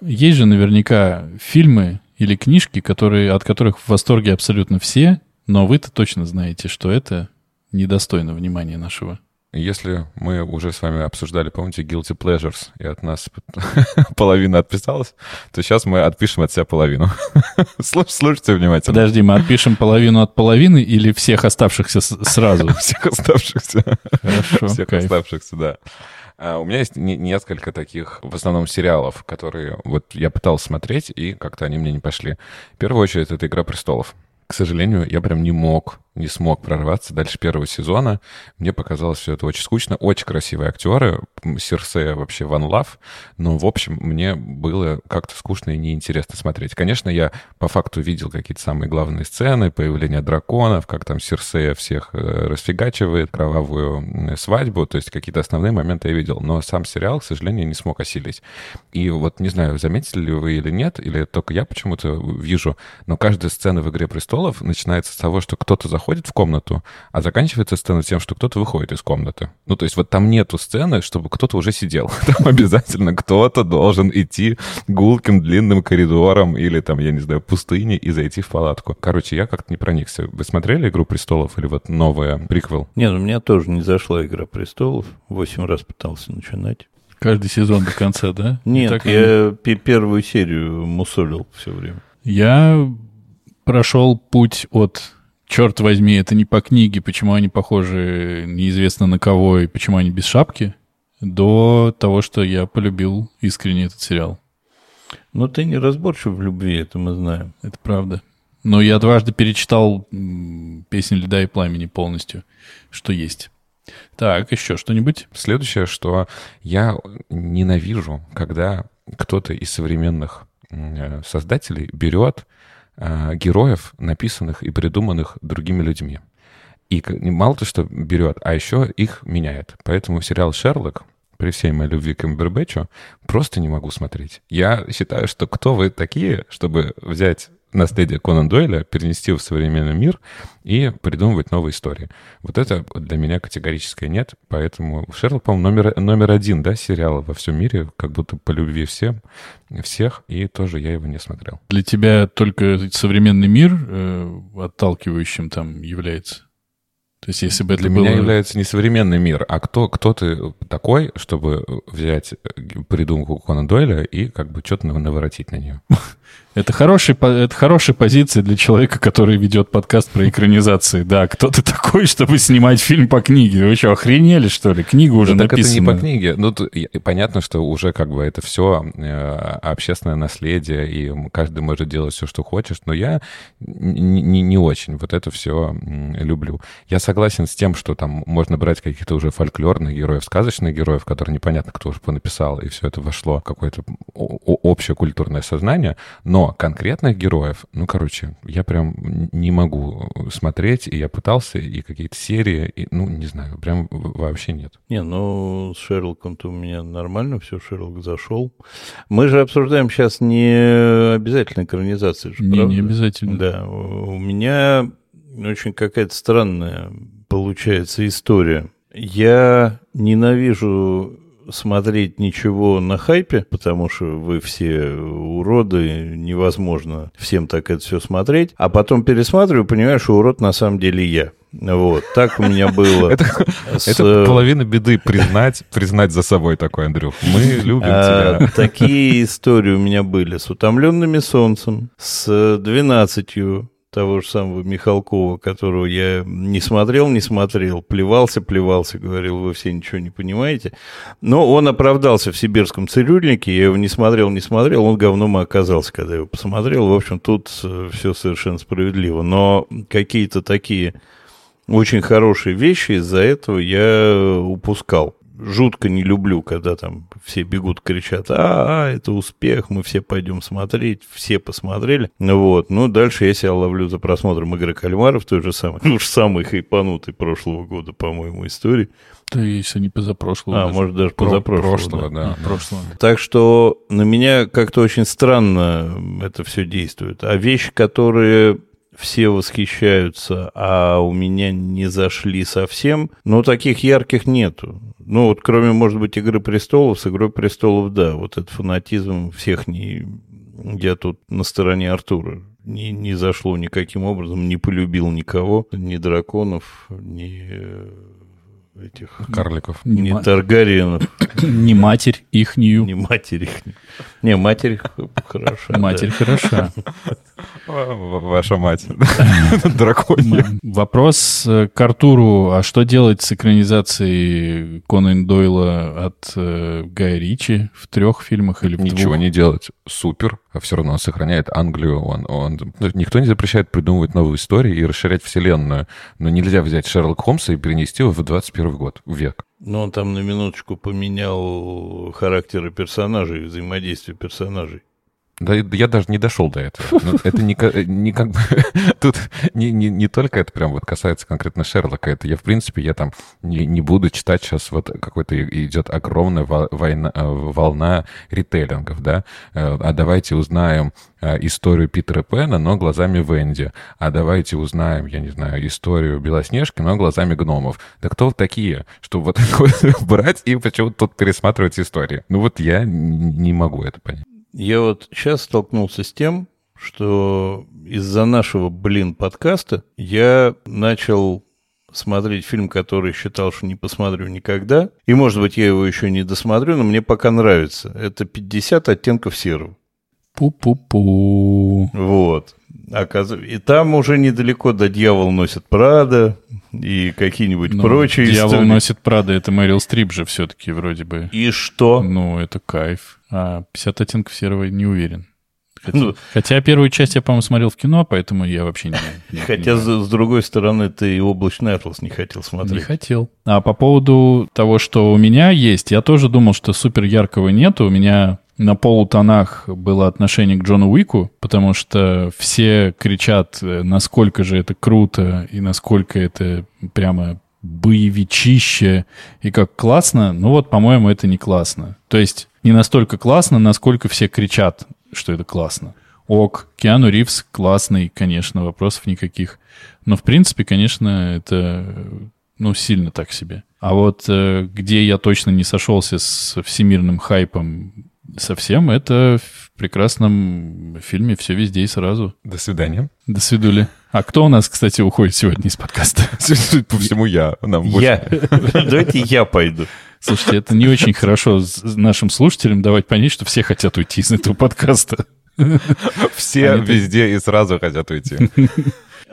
Есть же наверняка фильмы или книжки, которые, от которых в восторге абсолютно все, но вы-то точно знаете, что это недостойно внимания нашего. Если мы уже с вами обсуждали, помните, Guilty Pleasures, и от нас половина отписалась, то сейчас мы отпишем от себя половину. Слушайте внимательно. Подожди, мы отпишем половину от половины или всех оставшихся сразу? Всех оставшихся. Хорошо, Всех оставшихся, да. А, у меня есть несколько таких, в основном, сериалов, которые вот я пытался смотреть, и как-то они мне не пошли. В первую очередь, это «Игра престолов». К сожалению, я прям не мог не смог прорваться дальше первого сезона. Мне показалось все это очень скучно. Очень красивые актеры. Серсея вообще ван лав. Но, в общем, мне было как-то скучно и неинтересно смотреть. Конечно, я по факту видел какие-то самые главные сцены, появление драконов, как там Серсея всех э, расфигачивает, кровавую свадьбу. То есть какие-то основные моменты я видел. Но сам сериал, к сожалению, не смог осилить. И вот не знаю, заметили ли вы или нет, или только я почему-то вижу, но каждая сцена в «Игре престолов» начинается с того, что кто-то заходит в комнату, а заканчивается сцена тем, что кто-то выходит из комнаты. Ну, то есть вот там нету сцены, чтобы кто-то уже сидел. Там обязательно кто-то должен идти гулким длинным коридором или там, я не знаю, пустыне и зайти в палатку. Короче, я как-то не проникся. Вы смотрели «Игру престолов» или вот новая приквел? Нет, у меня тоже не зашла «Игра престолов». Восемь раз пытался начинать. Каждый сезон до конца, да? Нет, я они... первую серию мусолил все время. Я прошел путь от черт возьми, это не по книге, почему они похожи неизвестно на кого и почему они без шапки, до того, что я полюбил искренне этот сериал. Но ты не разборчив в любви, это мы знаем. Это правда. Но я дважды перечитал «Песнь льда и пламени» полностью, что есть. Так, еще что-нибудь? Следующее, что я ненавижу, когда кто-то из современных э, создателей берет э, героев, написанных и придуманных другими людьми. И мало то, что берет, а еще их меняет. Поэтому сериал «Шерлок», при всей моей любви к Эмбербэтчу, просто не могу смотреть. Я считаю, что кто вы такие, чтобы взять наследие Конан Дойля перенести в современный мир и придумывать новые истории. Вот это для меня категорическое нет, поэтому Шерлок, по-моему, номер, номер один, да, сериала во всем мире, как будто по любви всем, всех, и тоже я его не смотрел. Для тебя только современный мир э, отталкивающим там является? То есть, если бы это Для было... меня является не современный мир, а кто, кто ты такой, чтобы взять придумку Конан Дойля и как бы что-то наворотить на нее. Это, хороший, это хорошая позиция для человека, который ведет подкаст про экранизации. Да, кто ты такой, чтобы снимать фильм по книге? Вы что, охренели, что ли? Книга уже да, написана. Так это не по книге. Ну, понятно, что уже как бы это все э, общественное наследие, и каждый может делать все, что хочет, но я не, не, не очень вот это все люблю. Я согласен с тем, что там можно брать каких-то уже фольклорных героев, сказочных героев, которые непонятно, кто уже понаписал, и все это вошло в какое-то общее культурное сознание, но конкретных героев, ну, короче, я прям не могу смотреть, и я пытался, и какие-то серии, и, ну, не знаю, прям вообще нет. Не, ну, с Шерлоком-то у меня нормально все, Шерлок зашел. Мы же обсуждаем сейчас не обязательно экранизации. не, правда? не обязательно. Да, у меня очень какая-то странная получается история. Я ненавижу смотреть ничего на хайпе, потому что вы все уроды, невозможно всем так это все смотреть. А потом пересматриваю, понимаю, что урод на самом деле я. Вот, так у меня было. Это, с... это половина беды признать, признать за собой такой, Андрюх. Мы любим а, тебя. Такие истории у меня были с утомленными солнцем, с двенадцатью того же самого Михалкова, которого я не смотрел, не смотрел, плевался, плевался, говорил, вы все ничего не понимаете. Но он оправдался в сибирском цирюльнике, я его не смотрел, не смотрел, он говном и оказался, когда я его посмотрел. В общем, тут э, все совершенно справедливо. Но какие-то такие очень хорошие вещи из-за этого я упускал жутко не люблю, когда там все бегут, кричат, а, а, это успех, мы все пойдем смотреть, все посмотрели. Вот, ну, дальше я себя ловлю за просмотром «Игры кальмаров», той же самой, уж самый хайпанутый прошлого года, по-моему, истории. Да, если не позапрошлого. А, даже. может, даже Про- позапрошлого. Прошлого, да. да. Прошлого. Так что на меня как-то очень странно это все действует. А вещи, которые все восхищаются, а у меня не зашли совсем, но таких ярких нету. Ну, вот кроме, может быть, «Игры престолов», с «Игрой престолов», да, вот этот фанатизм всех не... Я тут на стороне Артура. Не, не зашло никаким образом, не полюбил никого, ни драконов, ни э, этих... Карликов. Не ма- Таргариенов, Не матерь ихнюю. не матерь их. Не, матерь хороша. Матерь хороша. В- Ваша мать. Драконья. Вопрос к Артуру. А что делать с экранизацией Конан Дойла от э, Гая Ричи в трех фильмах или в Ничего не делать. Супер. А все равно он сохраняет Англию. Он, он... ну, Никто не запрещает придумывать новые истории и расширять вселенную. Но нельзя взять Шерлока Холмса и перенести его в 21 год, в век. Но он там на минуточку поменял характеры персонажей, взаимодействие персонажей. Да, я даже не дошел до этого. Ну, Это не, не как бы... Тут не, не, не только это прям вот касается конкретно Шерлока. Это я, в принципе, я там не, не буду читать сейчас вот какой-то идет огромная во- война, э, волна ритейлингов, да? Э, А давайте узнаем э, историю Питера Пэна, но глазами Венди. А давайте узнаем, я не знаю, историю Белоснежки, но глазами гномов. Да кто такие, что вот вот брать и почему-то тут пересматривать истории? Ну вот я не могу это понять. Я вот сейчас столкнулся с тем, что из-за нашего, блин, подкаста я начал смотреть фильм, который считал, что не посмотрю никогда. И, может быть, я его еще не досмотрю, но мне пока нравится. Это 50 оттенков серого. Пу-пу-пу. Вот. И там уже недалеко до «Дьявол носит Прада» и какие-нибудь Ну, прочие Дьявол истории. носит Прада, это Мэрил Стрип же все-таки вроде бы. И что? Ну, это кайф. А 50 оттенков серого не уверен. Хотя, Ну. хотя первую часть я, по-моему, смотрел в кино, поэтому я вообще не... не- Хотя, не- с, с другой стороны, ты и «Облачный атлас» не хотел Не смотреть. хотел. А по поводу того, что у меня есть, я тоже думал, что супер яркого нету. У меня на полутонах было отношение к Джону Уику, потому что все кричат, э, насколько же это круто и насколько это прямо боевичище и как классно. Ну вот, по-моему, это не классно. То есть не настолько классно, насколько все кричат, что это классно. Ок, Киану Ривз классный, конечно, вопросов никаких. Но, в принципе, конечно, это, ну, сильно так себе. А вот э, где я точно не сошелся с всемирным хайпом совсем, это в прекрасном фильме «Все везде и сразу». До свидания. До свидули. А кто у нас, кстати, уходит сегодня из подкаста? Судя по всему, я. Нам Я. Давайте я пойду. Слушайте, это не очень хорошо нашим слушателям давать понять, что все хотят уйти из этого подкаста. Все Они- везде и сразу хотят уйти.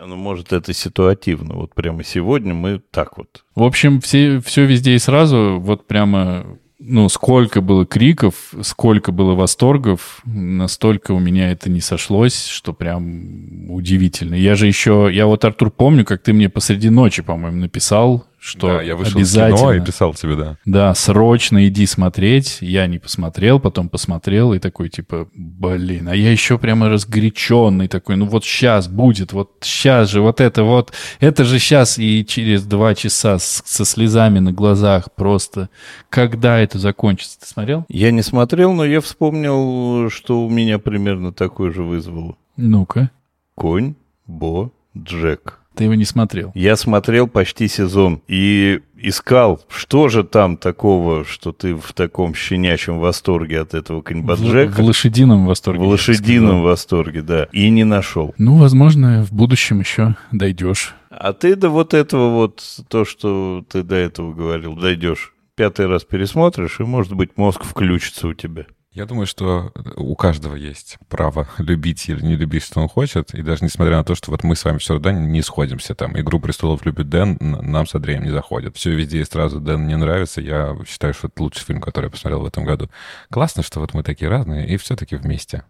Ну, может, это ситуативно. Вот прямо сегодня мы так вот. В общем, все, все везде и сразу, вот прямо, ну, сколько было криков, сколько было восторгов, настолько у меня это не сошлось, что прям удивительно. Я же еще, я вот, Артур, помню, как ты мне посреди ночи, по-моему, написал, что Да, я вышел из обязательно... кино и писал тебе, да. Да, срочно иди смотреть. Я не посмотрел, потом посмотрел и такой, типа, блин, а я еще прямо разгоряченный такой, ну вот сейчас будет, вот сейчас же, вот это вот, это же сейчас и через два часа с- со слезами на глазах просто, когда это закончится? Ты смотрел? Я не смотрел, но я вспомнил, что у меня примерно такой же вызвало. Ну-ка, Конь, Бо, Джек. Ты его не смотрел. Я смотрел почти сезон и искал, что же там такого, что ты в таком щенячьем восторге от этого В, коньба в Джека. лошадином восторге. В лошадином восторге, да. И не нашел. Ну, возможно, в будущем еще дойдешь. А ты до вот этого вот, то, что ты до этого говорил, дойдешь. Пятый раз пересмотришь, и, может быть, мозг включится у тебя. Я думаю, что у каждого есть право любить или не любить, что он хочет. И даже несмотря на то, что вот мы с вами все равно не сходимся. Там «Игру престолов» любит Дэн, нам с Андреем не заходит. Все везде и сразу Дэн не нравится. Я считаю, что это лучший фильм, который я посмотрел в этом году. Классно, что вот мы такие разные и все-таки вместе.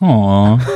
О,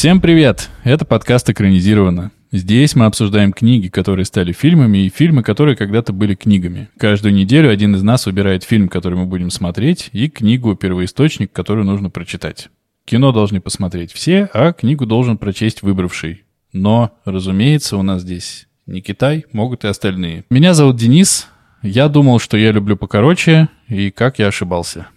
Всем привет! Это подкаст «Экранизировано». Здесь мы обсуждаем книги, которые стали фильмами, и фильмы, которые когда-то были книгами. Каждую неделю один из нас выбирает фильм, который мы будем смотреть, и книгу «Первоисточник», которую нужно прочитать. Кино должны посмотреть все, а книгу должен прочесть выбравший. Но, разумеется, у нас здесь не Китай, могут и остальные. Меня зовут Денис. Я думал, что я люблю покороче, и как я ошибался.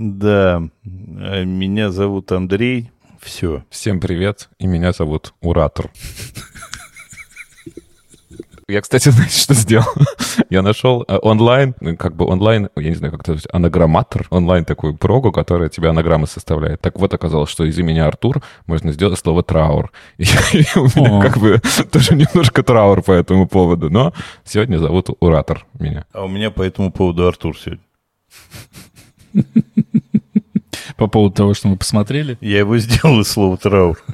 Да, а меня зовут Андрей. Все. Всем привет, и меня зовут Уратор. Я, кстати, знаете, что сделал? Я нашел э, онлайн, ну, как бы онлайн, я не знаю, как это анаграмматор, онлайн такую прогу, которая тебе анаграммы составляет. Так вот, оказалось, что из имени Артур можно сделать слово траур. И, и у меня как бы тоже немножко траур по этому поводу, но сегодня зовут Уратор меня. А у меня по этому поводу Артур сегодня. По поводу того, что мы посмотрели. Я его сделал из слова траур.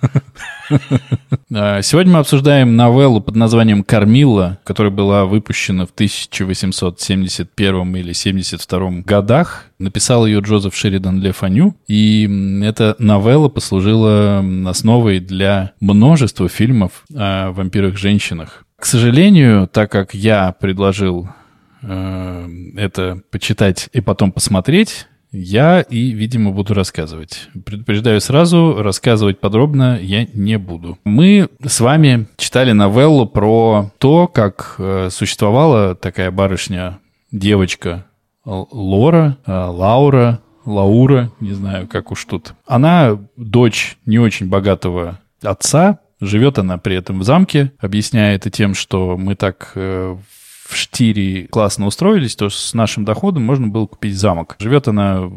А, сегодня мы обсуждаем новеллу под названием «Кормила», которая была выпущена в 1871 или 72 годах. Написал ее Джозеф Шеридан Ле Фаню. И эта новелла послужила основой для множества фильмов о вампирах-женщинах. К сожалению, так как я предложил э, это почитать и потом посмотреть, я и, видимо, буду рассказывать. Предупреждаю сразу, рассказывать подробно я не буду. Мы с вами читали новеллу про то, как э, существовала такая барышня, девочка Лора, э, Лаура, Лаура, не знаю, как уж тут. Она дочь не очень богатого отца, живет она при этом в замке, объясняя это тем, что мы так э, в Штире классно устроились, то с нашим доходом можно было купить замок. Живет она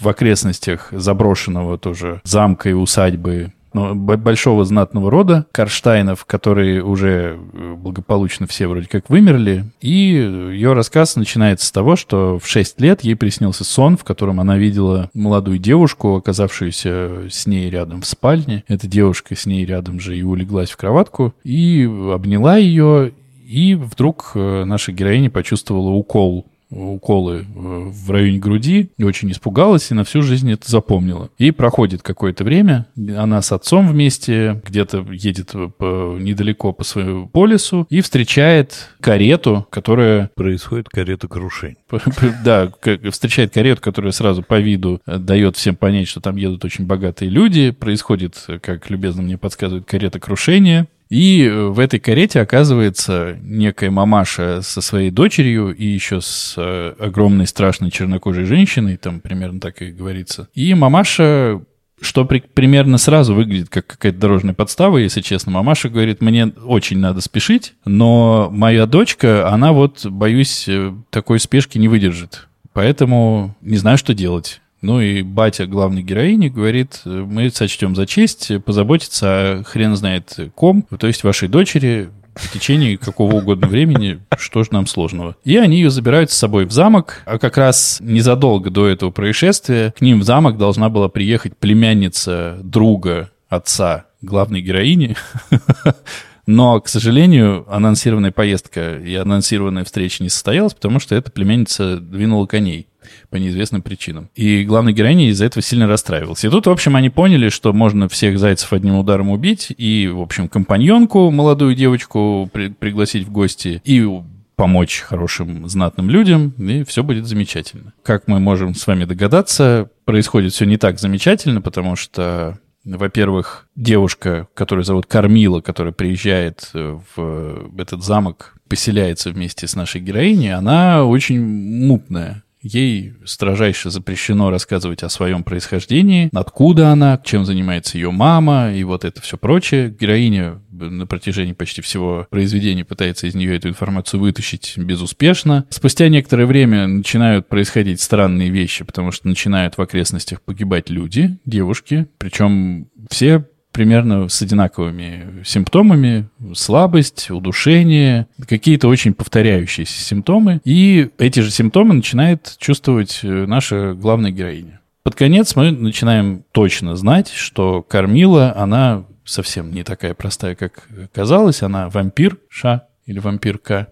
в окрестностях заброшенного тоже замка и усадьбы но большого знатного рода Карштайнов, которые уже э, благополучно все вроде как вымерли. И ее рассказ начинается с того, что в 6 лет ей приснился сон, в котором она видела молодую девушку, оказавшуюся с ней рядом в спальне. Эта девушка с ней рядом же и улеглась в кроватку, и обняла ее, и вдруг э, наша героиня почувствовала укол уколы э, в районе груди и очень испугалась и на всю жизнь это запомнила. И проходит какое-то время, она с отцом вместе где-то едет по, недалеко по своему полису и встречает карету, которая... Происходит карета крушень. Да, встречает карету, которая сразу по виду э, дает всем понять, что там едут очень богатые люди. Происходит, как любезно мне подсказывает, карета крушения. И э, в этой карете оказывается некая мамаша со своей дочерью и еще с э, огромной страшной чернокожей женщиной, там примерно так и говорится. И мамаша что при, примерно сразу выглядит как какая-то дорожная подстава, если честно. Мамаша говорит, мне очень надо спешить, но моя дочка, она вот, боюсь, э, такой спешки не выдержит. Поэтому не знаю, что делать. Ну и батя главной героини говорит, мы сочтем за честь позаботиться о хрен знает ком, то есть вашей дочери в течение какого угодно времени, что же нам сложного. И они ее забирают с собой в замок, а как раз незадолго до этого происшествия к ним в замок должна была приехать племянница друга отца главной героини, но, к сожалению, анонсированная поездка и анонсированная встреча не состоялась, потому что эта племянница двинула коней по неизвестным причинам. И главная героиня из-за этого сильно расстраивалась. И тут, в общем, они поняли, что можно всех зайцев одним ударом убить, и, в общем, компаньонку, молодую девочку, при пригласить в гости, и помочь хорошим знатным людям, и все будет замечательно. Как мы можем с вами догадаться, происходит все не так замечательно, потому что во-первых, девушка, которую зовут Кормила, которая приезжает в этот замок, поселяется вместе с нашей героиней, она очень мутная. Ей строжайше запрещено рассказывать о своем происхождении, откуда она, чем занимается ее мама и вот это все прочее. Героиня на протяжении почти всего произведения пытается из нее эту информацию вытащить безуспешно. Спустя некоторое время начинают происходить странные вещи, потому что начинают в окрестностях погибать люди, девушки, причем все примерно с одинаковыми симптомами. Слабость, удушение, какие-то очень повторяющиеся симптомы. И эти же симптомы начинает чувствовать э, наша главная героиня. Под конец мы начинаем точно знать, что Кормила, она совсем не такая простая, как казалось. Она вампирша или вампирка,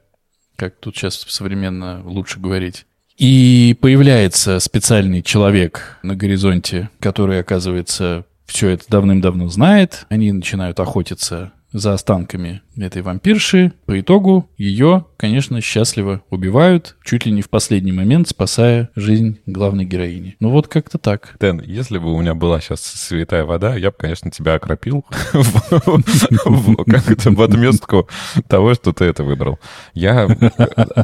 как тут сейчас современно лучше говорить. И появляется специальный человек на горизонте, который оказывается все это давным-давно знает. Они начинают охотиться за останками этой вампирши. По итогу ее, конечно, счастливо убивают, чуть ли не в последний момент спасая жизнь главной героини. Ну вот как-то так. Дэн, если бы у меня была сейчас святая вода, я бы, конечно, тебя окропил в отместку того, что ты это выбрал. Я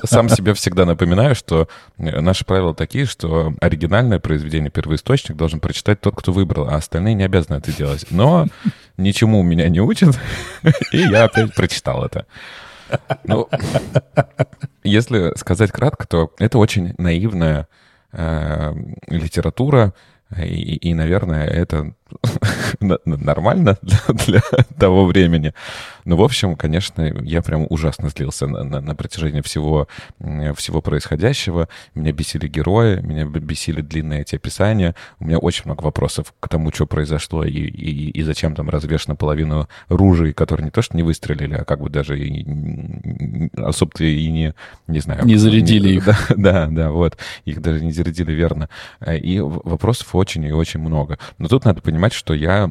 сам себе всегда напоминаю, что наши правила такие, что оригинальное произведение, первоисточник должен прочитать тот, кто выбрал, а остальные не обязаны это делать. Но ничему меня не учат, и я опять прочитал это. Ну, если сказать кратко, то это очень наивная э, литература, и, и, наверное, это нормально для, для того времени. Ну, в общем, конечно, я прям ужасно злился на, на, на протяжении всего, всего происходящего. Меня бесили герои, меня бесили длинные эти описания. У меня очень много вопросов к тому, что произошло и, и, и зачем там развешена половину ружей, которые не то что не выстрелили, а как бы даже и, особо и не, не знаю... Не зарядили не, их. Да, да, да, вот. Их даже не зарядили верно. И вопросов очень и очень много. Но тут надо понимать, что я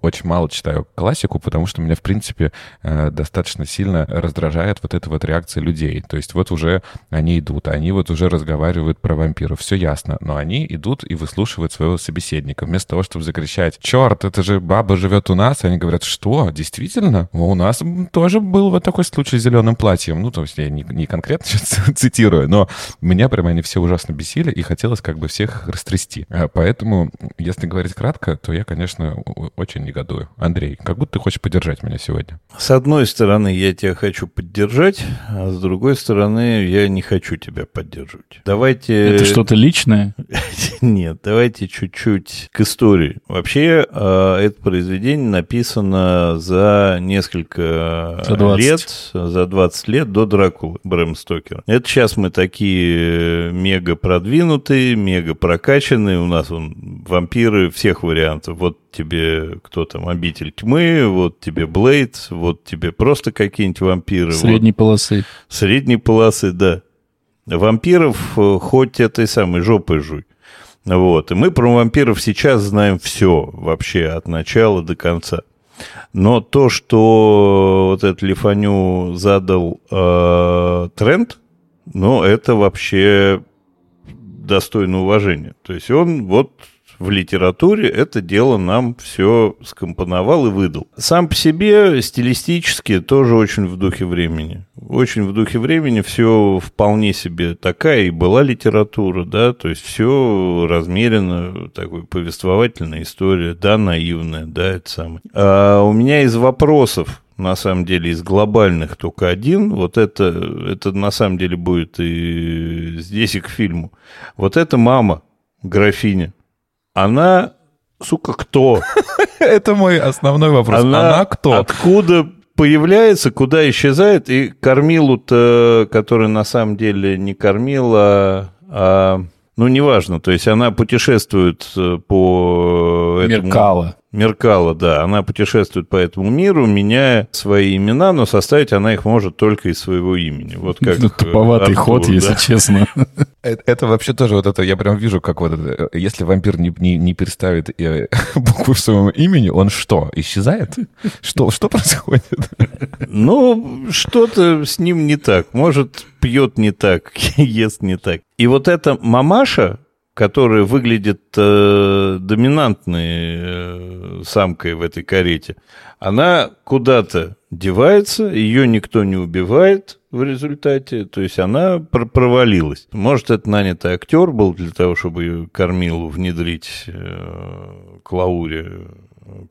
очень мало читаю классику, потому что меня, в принципе, э, достаточно сильно раздражает вот эта вот реакция людей. То есть вот уже они идут, они вот уже разговаривают про вампиров, все ясно, но они идут и выслушивают своего собеседника. Вместо того, чтобы закричать, черт, это же баба живет у нас, они говорят, что, действительно? У нас тоже был вот такой случай с зеленым платьем. Ну, то есть я не, не конкретно цитирую, но меня прямо они все ужасно бесили, и хотелось как бы всех растрясти. Э, поэтому, если говорить кратко, то я, конечно, очень негодую. Андрей, как будто ты хочешь поддержать меня сегодня. С одной стороны, я тебя хочу поддержать, а с другой стороны, я не хочу тебя поддерживать. Давайте... Это что-то личное? Нет, давайте чуть-чуть к истории. Вообще, а, это произведение написано за несколько за лет, за 20 лет до Дракулы Брэм Стокера. Это сейчас мы такие мега продвинутые, мега прокачанные. У нас вон, вампиры всех вариантов. Вот тебе кто там, обитель тьмы, вот тебе Блейд, вот тебе просто какие-нибудь вампиры. Средней вот. полосы. Средней полосы, да. Вампиров э, хоть этой самой жопой жуй. Вот. И мы про вампиров сейчас знаем все вообще от начала до конца. Но то, что вот этот Лифаню задал э, тренд, ну, это вообще достойно уважения. То есть он вот в литературе это дело нам все скомпоновал и выдал. Сам по себе стилистически тоже очень в духе времени. Очень в духе времени все вполне себе такая и была литература, да, то есть все размеренно, такой повествовательная история, да, наивная, да, это самое. А у меня из вопросов, на самом деле из глобальных только один. Вот это, это на самом деле будет и здесь и к фильму. Вот это мама, графиня она, сука, кто? Это мой основной вопрос. Она, кто? Откуда появляется, куда исчезает, и кормилу-то, которая на самом деле не кормила, а ну, неважно, то есть она путешествует э, по этому... Меркала. Меркала, да. Она путешествует по этому миру, меняя свои имена, но составить она их может только из своего имени. Вот как ну, Туповатый Артур, ход, да. если честно. Это, это вообще тоже вот это, я прям вижу, как вот это, если вампир не, не, не переставит э, букву в своем имени, он что, исчезает? Что, что происходит? Ну, что-то с ним не так. Может, пьет не так, ест не так. И вот эта мамаша, которая выглядит э, доминантной э, самкой в этой карете, она куда-то девается, ее никто не убивает в результате, то есть она пр провалилась. Может, это нанятый актер был для того, чтобы Кормилу внедрить э, Клауре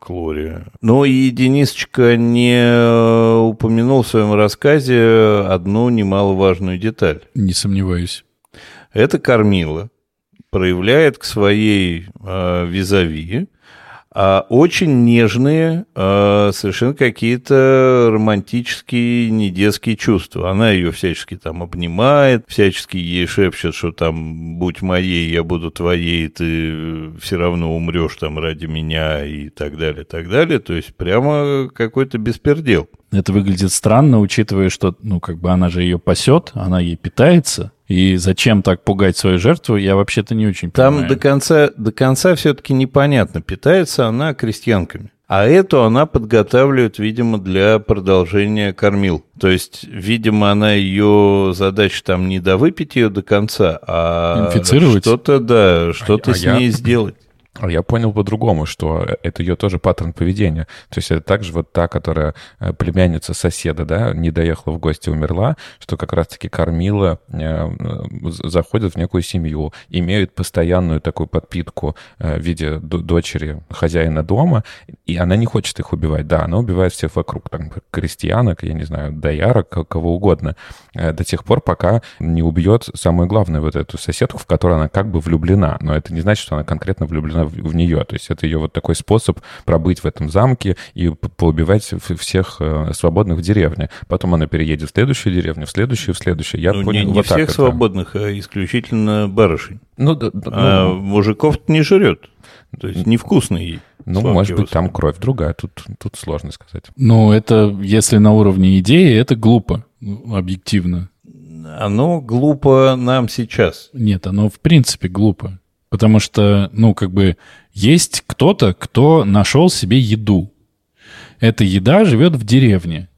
Клори. Но и Денисочка не упомянул в своем рассказе одну немаловажную деталь. Не сомневаюсь. Это Кормила проявляет к своей э, визави э, очень нежные, э, совершенно какие-то романтические, недетские чувства. Она ее всячески там обнимает, всячески ей шепчет, что там «будь моей, я буду твоей, ты все равно умрешь там ради меня» и так далее, так далее. То есть прямо какой-то беспердел. Это выглядит странно, учитывая, что, ну, как бы она же ее пасет, она ей питается. И зачем так пугать свою жертву, я вообще-то не очень Там понимаю. до конца, до конца все-таки непонятно, питается она крестьянками. А эту она подготавливает, видимо, для продолжения кормил. То есть, видимо, она ее задача там не довыпить ее до конца, а что-то, да, что-то а с я- ней сделать. А Я понял по-другому, что это ее тоже паттерн поведения. То есть это также вот та, которая э, племянница соседа, да, не доехала в гости, умерла, что как раз-таки кормила, э, э, заходит в некую семью, имеет постоянную такую подпитку в виде дочери хозяина дома, и она не хочет их убивать. Да, она убивает всех вокруг, там, крестьянок, я не знаю, доярок, кого угодно, до тех пор, пока не убьет самое главное вот эту соседку, в которую она как бы влюблена. Но это не значит, что она конкретно влюблена в, в нее. То есть это ее вот такой способ пробыть в этом замке и поубивать всех э, свободных в деревне. Потом она переедет в следующую деревню, в следующую, в следующую. Я Ну, понял, не, не вот всех это. свободных, а исключительно барышень. Ну, да, да, А ну, мужиков не жрет. То есть невкусно ей. ну, может быть, там кровь другая. Тут, тут сложно сказать. Ну, это, если на уровне идеи, это глупо, ну, объективно. Оно глупо нам сейчас. Нет, оно в принципе глупо. Потому что, ну, как бы, есть кто-то, кто нашел себе еду. Эта еда живет в деревне.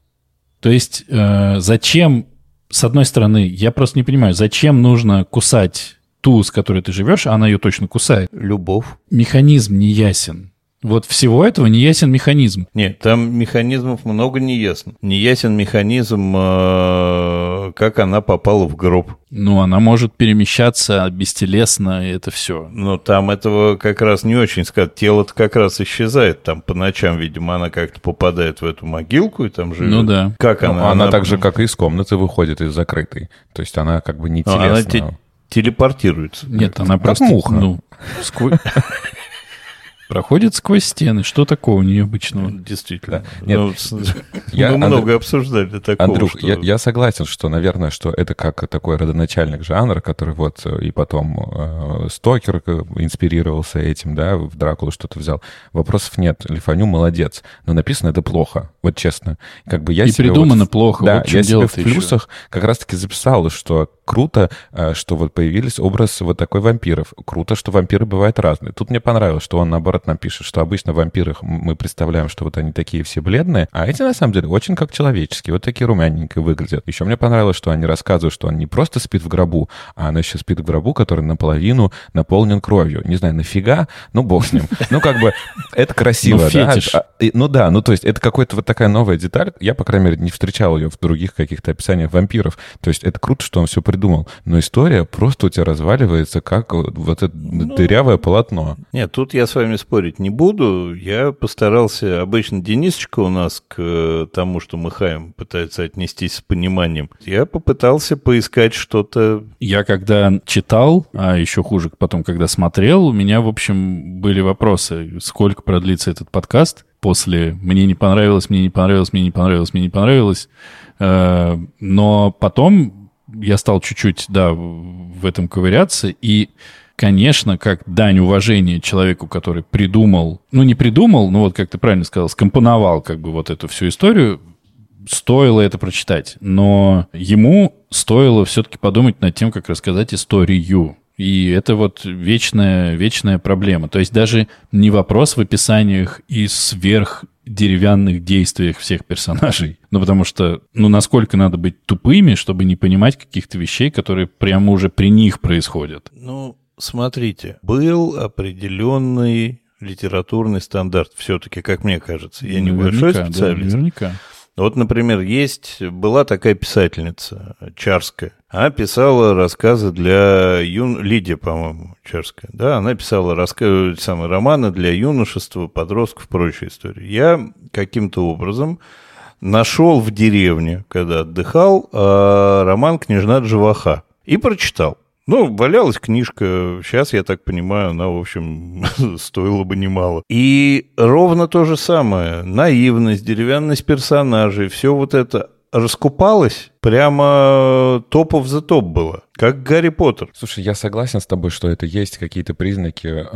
То есть, э, зачем, с одной стороны, я просто не понимаю, зачем нужно кусать ту, с которой ты живешь, а она ее точно кусает. Любовь. Механизм не ясен. Вот всего этого не ясен механизм. Нет, там механизмов много не ясно. Не ясен механизм, э, как она попала в гроб. Ну, она может перемещаться бестелесно, и это все. Но там этого как раз не очень сказать. Тело-то как раз исчезает. Там по ночам, видимо, она как-то попадает в эту могилку и там живет. Ну да. Как Ну, она? она, так же, как и из комнаты выходит, из закрытой. То есть она как бы не Ну, она телесная. те- телепортируется. Нет, она как просто... муха. Ну, сквозь... Проходит сквозь стены. Что такого у нее обычного? Действительно. Нет, Ну, с- я- Мы Андрей- много обсуждали такого. Андрюх, что- я, я согласен, что, наверное, что это как такой родоначальник жанра, который вот э, и потом э, Стокер э, инспирировался этим, да, в Дракулу что-то взял. Вопросов нет. Лифаню молодец. Но написано это плохо, вот честно. Как бы я И себе придумано вот в- плохо, Да, вот я себе в дело-то еще. плюсах как раз-таки записал, что круто, э, что вот появились образ вот такой вампиров. Круто, что вампиры бывают разные. Тут мне понравилось, что он наоборот нам пишет, что обычно вампирах мы представляем, что вот они такие все бледные, а эти на самом деле очень как человеческие, вот такие румяненькие выглядят. Еще мне понравилось, что они рассказывают, что он не просто спит в гробу, а она еще спит в гробу, который наполовину наполнен кровью. Не знаю, нафига, ну бог с ним. Ну как бы это красиво, Ну, да? фетиш. А, Ну да, ну то есть это какая-то вот такая новая деталь. Я, по крайней мере, не встречал ее в других каких-то описаниях вампиров. То есть это круто, что он все придумал. Но история просто у тебя разваливается, как вот это дырявое полотно. Нет, тут я с вами спорить не буду. Я постарался... Обычно Денисочка у нас к э, тому, что мы хаем, пытается отнестись с пониманием. Я попытался поискать что-то... Я когда читал, а еще хуже потом, когда смотрел, у меня, в общем, были вопросы, сколько продлится этот подкаст после «мне не понравилось, мне не понравилось, мне не понравилось, мне не понравилось». Э, Но потом я стал чуть-чуть, да, в этом ковыряться, и конечно, как дань уважения человеку, который придумал, ну, не придумал, но вот, как ты правильно сказал, скомпоновал как бы вот эту всю историю, стоило это прочитать, но ему стоило все-таки подумать над тем, как рассказать историю. И это вот вечная, вечная проблема. То есть даже не вопрос в описаниях и сверх деревянных действиях всех персонажей. Ну, потому что, ну, насколько надо быть тупыми, чтобы не понимать каких-то вещей, которые прямо уже при них происходят. Ну, смотрите, был определенный литературный стандарт все-таки, как мне кажется. Я небольшой Наверняка, да, специалист. наверняка. Вот, например, есть, была такая писательница Чарская. Она писала рассказы для юн... Лидия, по-моему, Чарская. Да, она писала раска... самые романы для юношества, подростков, прочие истории. Я каким-то образом нашел в деревне, когда отдыхал, э, роман «Княжна Джаваха» и прочитал. Ну, валялась книжка, сейчас, я так понимаю, она, в общем, стоила бы немало. И ровно то же самое. Наивность, деревянность персонажей, все вот это раскупалось прямо топов за топ было. Как Гарри Поттер. Слушай, я согласен с тобой, что это есть какие-то признаки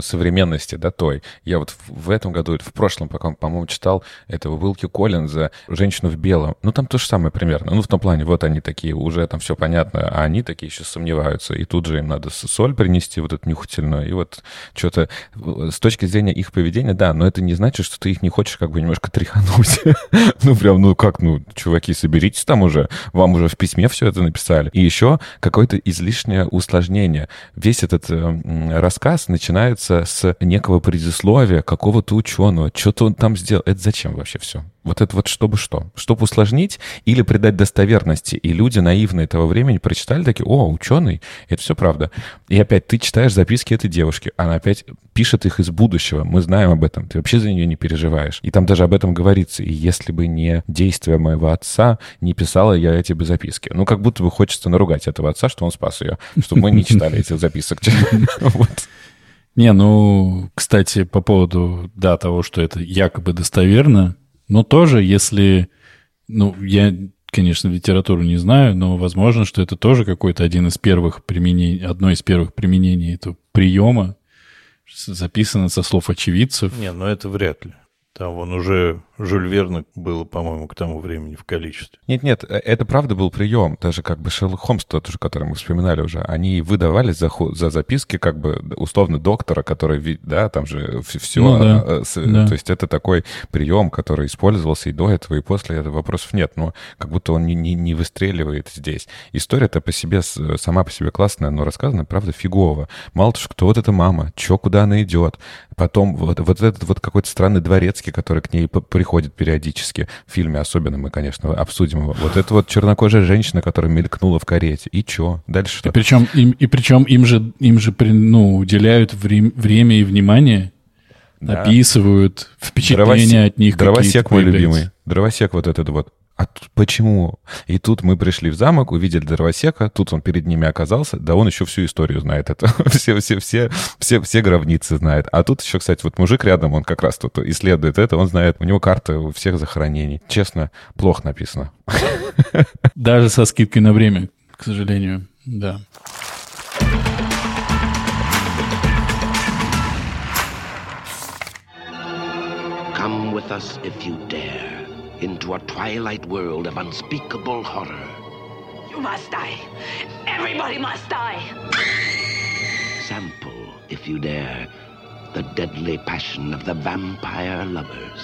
современности, да, той. Я вот в этом году, в прошлом, по-моему, читал этого Уилки Коллинза «Женщину в белом». Ну, там то же самое примерно. Ну, в том плане, вот они такие, уже там все понятно, а они такие еще сомневаются. И тут же им надо соль принести, вот эту нюхательную. И вот что-то с точки зрения их поведения, да, но это не значит, что ты их не хочешь как бы немножко тряхануть. Ну, прям, ну как, ну, чуваки, соберитесь там уже, вам уже в письме все это написали. И еще какое-то излишнее усложнение. Весь этот э, рассказ начинается с некого предисловия какого-то ученого. Что-то он там сделал. Это зачем вообще все? Вот это вот чтобы что? Чтобы усложнить или придать достоверности. И люди наивные того времени прочитали такие, о, ученый, это все правда. И опять ты читаешь записки этой девушки, она опять пишет их из будущего. Мы знаем об этом, ты вообще за нее не переживаешь. И там даже об этом говорится. И если бы не действия моего отца, не писала я эти бы записки. Ну, как будто бы хочется наругать этого отца, что он спас ее, чтобы мы не читали этих записок. Не, ну, кстати, по поводу, да, того, что это якобы достоверно, но тоже, если... Ну, я, конечно, литературу не знаю, но возможно, что это тоже какой-то один из первых применений, одно из первых применений этого приема, записано со слов очевидцев. Не, ну это вряд ли. Там он уже Жюль Верна было, по-моему, к тому времени в количестве. Нет-нет, э, это правда был прием. Даже как бы Шерлок Холмс, тот же, который мы вспоминали уже, они выдавали за, за записки как бы условно доктора, который, да, там же все. Ну, да, а, с, да. То есть это такой прием, который использовался и до этого, и после этого вопросов нет. Но как будто он не, не, не выстреливает здесь. История-то по себе, сама по себе классная, но рассказана, правда, фигово. Мало того, кто вот эта мама, чё, куда она идет. Потом вот, вот этот вот какой-то странный дворецкий, который к ней при приходит периодически. В фильме особенно мы, конечно, обсудим его. Вот это вот чернокожая женщина, которая мелькнула в карете. И чё? Дальше что? И причем им, и причем им же, им же ну, уделяют вре- время и внимание, да. описывают впечатления Дровосек, от них. Дровосек мой любимый. Дровосек вот этот вот. А тут почему? И тут мы пришли в замок, увидели дровосека, тут он перед ними оказался, да он еще всю историю знает это, все, все, все, все, все гробницы знает. А тут еще, кстати, вот мужик рядом, он как раз тут исследует это, он знает, у него карта у всех захоронений. Честно, плохо написано. Даже со скидкой на время, к сожалению, да. Come with us if you dare. Into a twilight world of unspeakable horror. You must die. Everybody must die. Sample, if you dare, the deadly passion of the vampire lovers.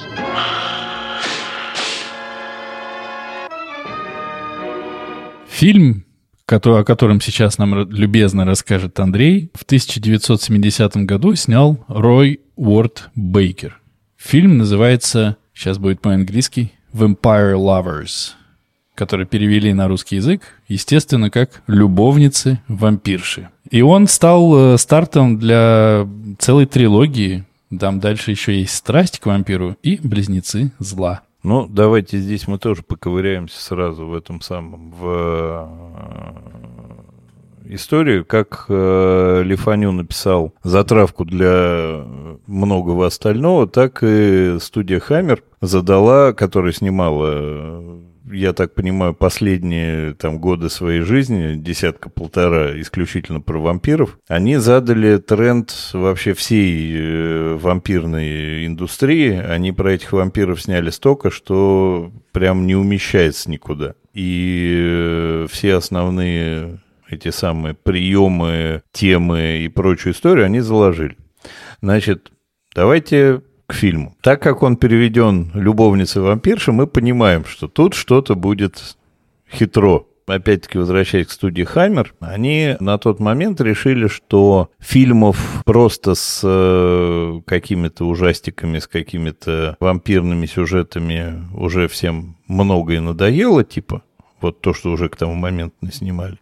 Фильм, о котором сейчас нам любезно расскажет Андрей, в 1970 году снял Рой Уорд Бейкер. Фильм называется, сейчас будет по-английски, Vampire Lovers, который перевели на русский язык, естественно, как «любовницы-вампирши». И он стал э, стартом для целой трилогии. Там дальше еще есть «Страсть к вампиру» и «Близнецы зла». Ну, давайте здесь мы тоже поковыряемся сразу в этом самом, в э, историю, как э, Лифаню написал затравку для многого остального, так и студия Хаммер задала, которая снимала я так понимаю, последние там годы своей жизни, десятка-полтора исключительно про вампиров, они задали тренд вообще всей э, вампирной индустрии. Они про этих вампиров сняли столько, что прям не умещается никуда. И э, все основные эти самые приемы, темы и прочую историю они заложили. Значит, давайте к фильму. Так как он переведен «Любовница вампирша», мы понимаем, что тут что-то будет хитро. Опять-таки, возвращаясь к студии «Хаммер», они на тот момент решили, что фильмов просто с э, какими-то ужастиками, с какими-то вампирными сюжетами уже всем многое надоело, типа вот то, что уже к тому моменту снимали.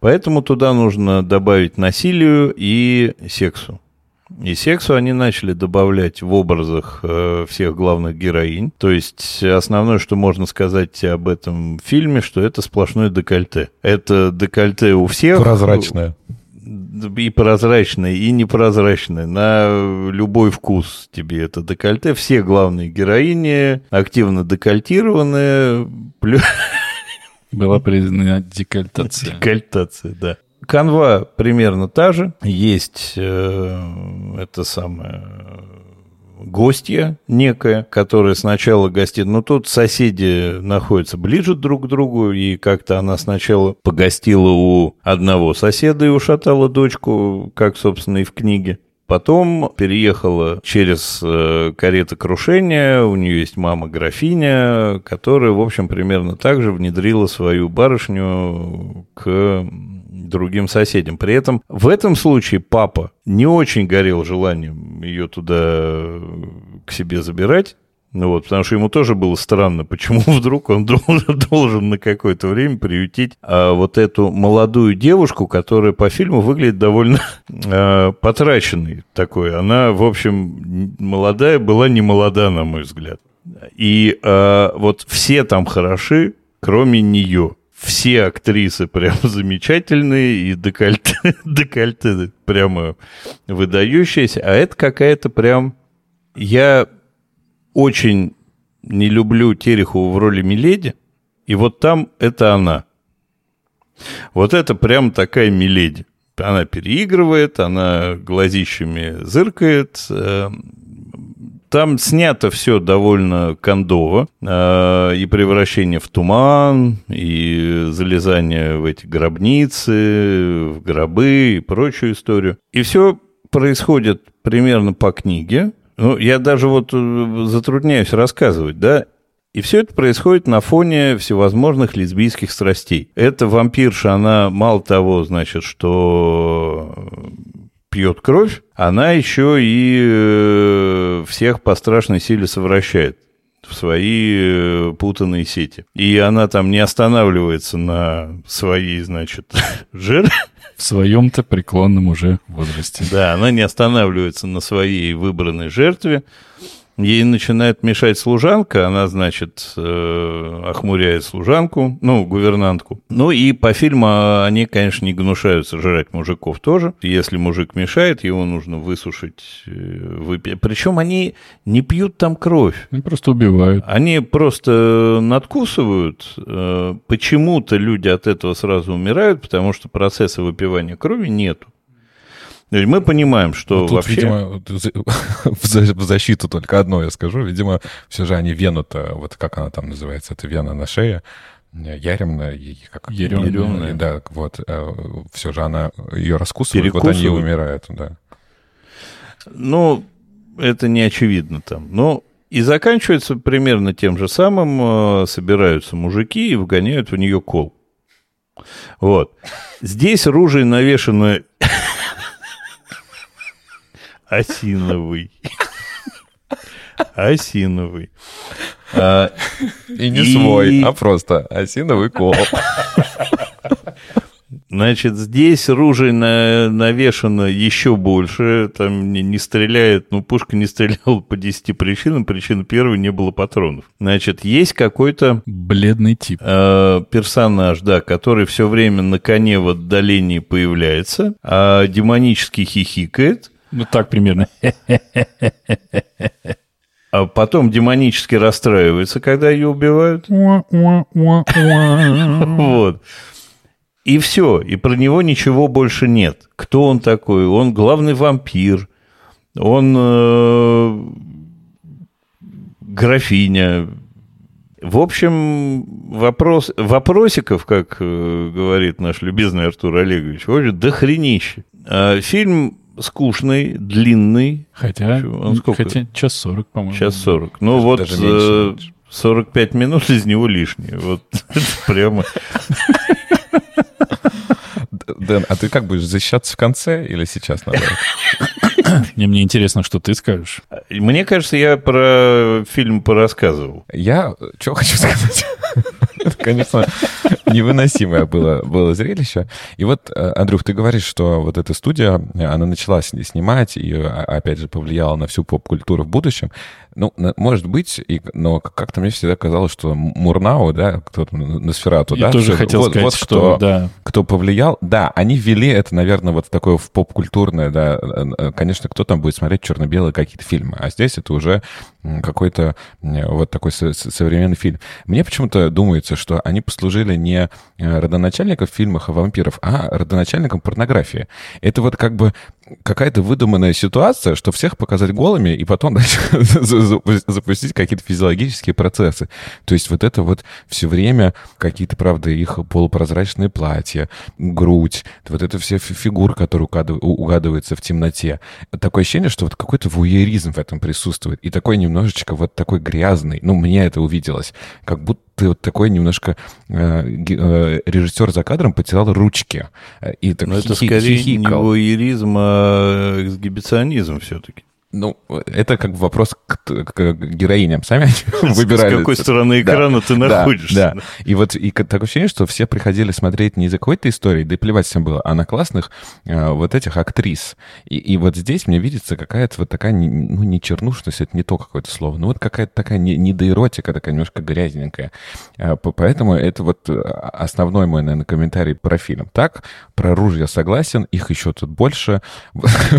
Поэтому туда нужно добавить насилию и сексу. И сексу они начали добавлять в образах э, всех главных героинь. То есть основное, что можно сказать об этом фильме, что это сплошное декольте. Это декольте у всех. Прозрачное. И прозрачное, и непрозрачное. На любой вкус тебе это декольте. Все главные героини активно декольтированные. Была признана декольтация. Декольтация, да. Канва примерно та же. Есть э, это самое гостья некая, которая сначала гостит. Но тут соседи находятся ближе друг к другу, и как-то она сначала погостила у одного соседа и ушатала дочку, как, собственно, и в книге. Потом переехала через э, каретокрушение, у нее есть мама-графиня, которая, в общем, примерно так же внедрила свою барышню к другим соседям. При этом в этом случае папа не очень горел желанием ее туда к себе забирать. Ну вот, потому что ему тоже было странно, почему вдруг он должен, должен на какое-то время приютить а, вот эту молодую девушку, которая по фильму выглядит довольно а, потраченной такой. Она, в общем, молодая была не молода, на мой взгляд. И а, вот все там хороши, кроме нее все актрисы прям замечательные, и декольте, декольте прямо выдающиеся, а это какая-то прям... Я очень не люблю Терехову в роли Миледи, и вот там это она. Вот это прям такая Миледи. Она переигрывает, она глазищами зыркает, э, там снято все довольно кондово. Э, и превращение в туман, и залезание в эти гробницы, в гробы и прочую историю. И все происходит примерно по книге. Ну, я даже вот э, затрудняюсь рассказывать, да, и все это происходит на фоне всевозможных лесбийских страстей. Эта вампирша, она мало того, значит, что пьет кровь, она еще и э, всех по страшной силе совращает в свои э, путанные сети. И она там не останавливается на своей, значит, жертве. В своем-то преклонном уже возрасте. Да, она не останавливается на своей выбранной жертве. Ей начинает мешать служанка, она, значит, э, охмуряет служанку, ну, гувернантку. Ну и по фильму они, конечно, не гнушаются жрать мужиков тоже. Если мужик мешает, его нужно высушить, э, выпить. Причем они не пьют там кровь. Они просто убивают. Они просто надкусывают. Э, почему-то люди от этого сразу умирают, потому что процесса выпивания крови нету. Мы понимаем, что ну, тут, вообще... Видимо, в защиту только одно я скажу. Видимо, все же они вену-то, вот как она там называется, это вена на шее, Яремна, как Еремная. Да, вот. Э, все же она ее раскусывает, вот они и умирают, да. Ну, это не очевидно там. Но и заканчивается примерно тем же самым. Э, собираются мужики и вгоняют в нее кол. Вот. Здесь ружей навешено осиновый. Осиновый. А, и не и... свой, а просто осиновый кол. Значит, здесь ружей на, навешано еще больше, там не, не стреляет, ну, пушка не стреляла по 10 причинам, причина первой не было патронов. Значит, есть какой-то... Бледный тип. Э, персонаж, да, который все время на коне в отдалении появляется, а демонически хихикает, ну, так примерно. А потом демонически расстраивается, когда ее убивают. Вот. И все. И про него ничего больше нет. Кто он такой? Он главный вампир. Он э, графиня. В общем, вопрос, вопросиков, как э, говорит наш любезный Артур Олегович, очень дохренище. А фильм скучный, длинный. Хотя, он сколько? хотя час сорок, по-моему. Час сорок. Ну вот даже меньше, 45 э, минут из него лишние. Вот прямо... Дэн, а ты как будешь защищаться в конце или сейчас надо? Мне, мне интересно, что ты скажешь. Мне кажется, я про фильм порассказывал. Я что хочу сказать? Это, конечно, невыносимое было, было зрелище. И вот, э, Андрюх, ты говоришь, что вот эта студия, она начала снимать и, а, опять же, повлияла на всю поп-культуру в будущем. Ну, может быть, и, но как-то мне всегда казалось, что Мурнау, да, кто-то, Носферату, Я да? тоже хотел вот, сказать, вот что, кто, да. Кто повлиял, да, они ввели это, наверное, вот такое в поп-культурное, да, э, э, конечно, кто там будет смотреть черно-белые какие-то фильмы, а здесь это уже какой-то вот такой современный фильм. Мне почему-то думается, что они послужили не не родоначальником в фильмах о вампиров, а родоначальником порнографии. Это вот как бы какая-то выдуманная ситуация, что всех показать голыми и потом запустить какие-то физиологические процессы. То есть вот это вот все время какие-то, правда, их полупрозрачные платья, грудь, вот это все фигуры, которые угадываются в темноте. Такое ощущение, что вот какой-то вуеризм в этом присутствует. И такой немножечко вот такой грязный, ну, мне это увиделось, как будто ты вот такой немножко э, э, режиссер за кадром потерял ручки. И так Но это скорее не вуеризм, а эксгибиционизм все-таки. Ну, это как бы вопрос к, к героиням. Сами они выбирали. С какой стороны экрана да, ты находишься. Да, да. И вот и такое ощущение, что все приходили смотреть не из-за какой-то истории, да и плевать всем было, а на классных э, вот этих актрис. И, и вот здесь мне видится какая-то вот такая, ну, не чернушность, это не то какое-то слово, но вот какая-то такая недоэротика, такая немножко грязненькая. Э, поэтому это вот э, основной мой, наверное, комментарий про фильм. Так, про ружья согласен, их еще тут больше.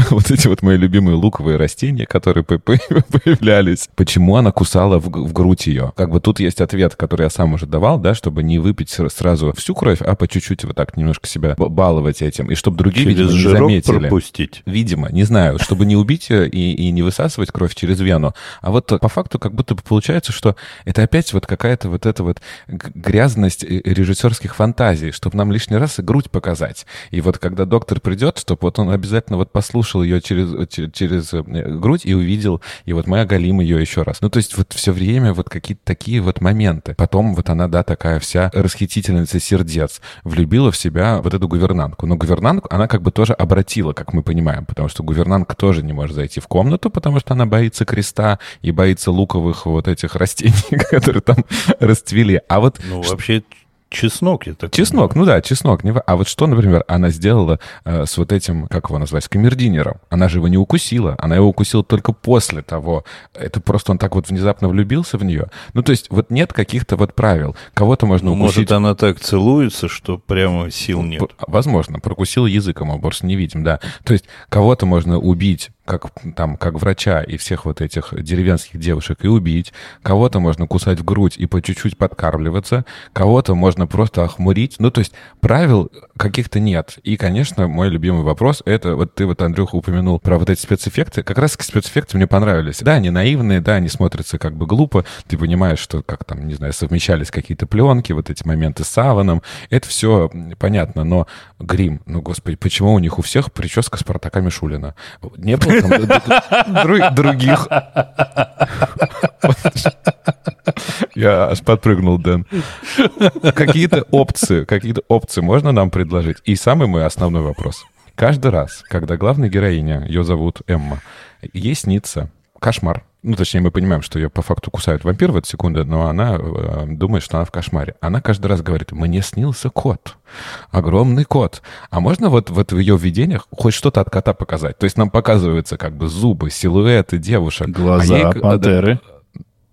вот эти вот мои любимые луковые растения растения, которые появлялись. Почему она кусала в, в грудь ее? Как бы тут есть ответ, который я сам уже давал, да, чтобы не выпить сразу всю кровь, а по чуть-чуть вот так немножко себя баловать этим. И чтобы другие, через видимо, не заметили. пропустить. Видимо, не знаю, чтобы не убить ее и, и не высасывать кровь через вену. А вот по факту как будто бы получается, что это опять вот какая-то вот эта вот грязность э, режиссерских фантазий, чтобы нам лишний раз и грудь показать. И вот когда доктор придет, чтобы вот он обязательно вот послушал ее через, через э, грудь и увидел, и вот мы оголим ее еще раз. Ну, то есть вот все время вот какие-то такие вот моменты. Потом вот она, да, такая вся расхитительница сердец, влюбила в себя вот эту гувернантку. Но гувернантку она как бы тоже обратила, как мы понимаем, потому что гувернантка тоже не может зайти в комнату, потому что она боится креста и боится луковых вот этих растений, которые там расцвели. А вот... Ну, вообще Чеснок, я так Чеснок, ну да, чеснок. А вот что, например, она сделала э, с вот этим, как его назвать, камердинером? Она же его не укусила. Она его укусила только после того. Это просто он так вот внезапно влюбился в нее. Ну, то есть вот нет каких-то вот правил. Кого-то можно ну, укусить... Может, она так целуется, что прямо сил нет. Возможно. Прокусил языком, а борс не видим, да. То есть кого-то можно убить как, там, как врача и всех вот этих деревенских девушек и убить. Кого-то можно кусать в грудь и по чуть-чуть подкармливаться. Кого-то можно просто охмурить. Ну, то есть правил каких-то нет. И, конечно, мой любимый вопрос — это вот ты вот, Андрюха, упомянул про вот эти спецэффекты. Как раз спецэффекты мне понравились. Да, они наивные, да, они смотрятся как бы глупо. Ты понимаешь, что как там, не знаю, совмещались какие-то пленки, вот эти моменты с саваном. Это все понятно, но грим, ну, господи, почему у них у всех прическа Спартака Мишулина? Не было других. Я аж подпрыгнул, Дэн. Какие-то опции, какие-то опции можно нам предложить? И самый мой основной вопрос. Каждый раз, когда главная героиня, ее зовут Эмма, ей снится кошмар, ну, точнее, мы понимаем, что ее по факту кусают вампир в эту секунду, но она э, думает, что она в кошмаре. Она каждый раз говорит, мне снился кот, огромный кот. А можно вот, вот в ее видениях хоть что-то от кота показать? То есть нам показываются как бы зубы, силуэты девушек. Глаза, а ей, пантеры.